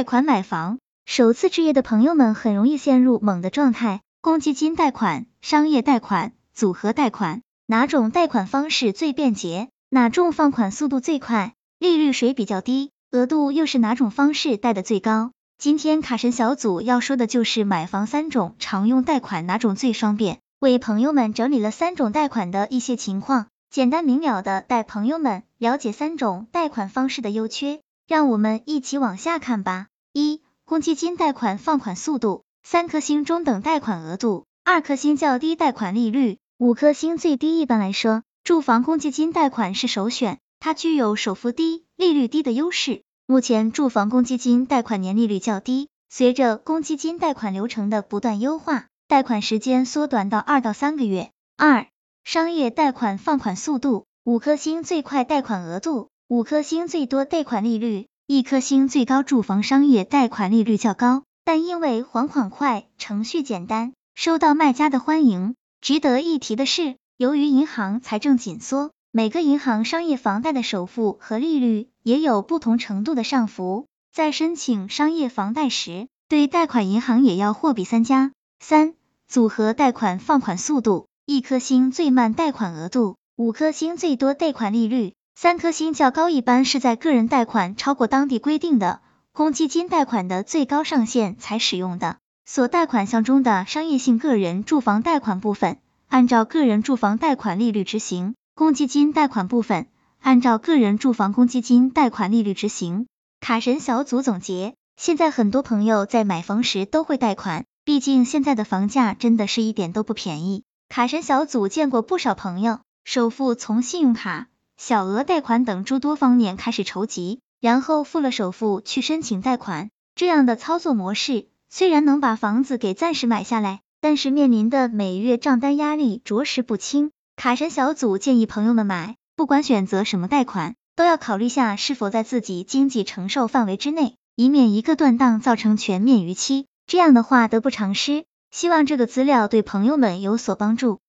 贷款买房，首次置业的朋友们很容易陷入懵的状态。公积金贷款、商业贷款、组合贷款，哪种贷款方式最便捷？哪种放款速度最快？利率谁比较低？额度又是哪种方式贷的最高？今天卡神小组要说的就是买房三种常用贷款哪种最方便，为朋友们整理了三种贷款的一些情况，简单明了的带朋友们了解三种贷款方式的优缺。让我们一起往下看吧。一、公积金贷款放款速度，三颗星中等贷款额度，二颗星较低贷款利率，五颗星最低。一般来说，住房公积金贷款是首选，它具有首付低、利率低的优势。目前住房公积金贷款年利率较低，随着公积金贷款流程的不断优化，贷款时间缩短到二到三个月。二、商业贷款放款速度，五颗星最快贷款额度。五颗星最多贷款利率，一颗星最高。住房商业贷款利率较高，但因为还款快、程序简单，受到卖家的欢迎。值得一提的是，由于银行财政紧缩，每个银行商业房贷的首付和利率也有不同程度的上浮，在申请商业房贷时，对贷款银行也要货比三家。三、组合贷款放款速度，一颗星最慢贷款额度，五颗星最多贷款利率。三颗星较高，一般是在个人贷款超过当地规定的公积金贷款的最高上限才使用的。所贷款项中的商业性个人住房贷款部分，按照个人住房贷款利率执行；公积金贷款部分，按照个人住房公积金贷款利率执行。卡神小组总结：现在很多朋友在买房时都会贷款，毕竟现在的房价真的是一点都不便宜。卡神小组见过不少朋友，首付从信用卡。小额贷款等诸多方面开始筹集，然后付了首付去申请贷款。这样的操作模式虽然能把房子给暂时买下来，但是面临的每月账单压力着实不轻。卡神小组建议朋友们买，不管选择什么贷款，都要考虑下是否在自己经济承受范围之内，以免一个断档造成全面逾期。这样的话得不偿失。希望这个资料对朋友们有所帮助。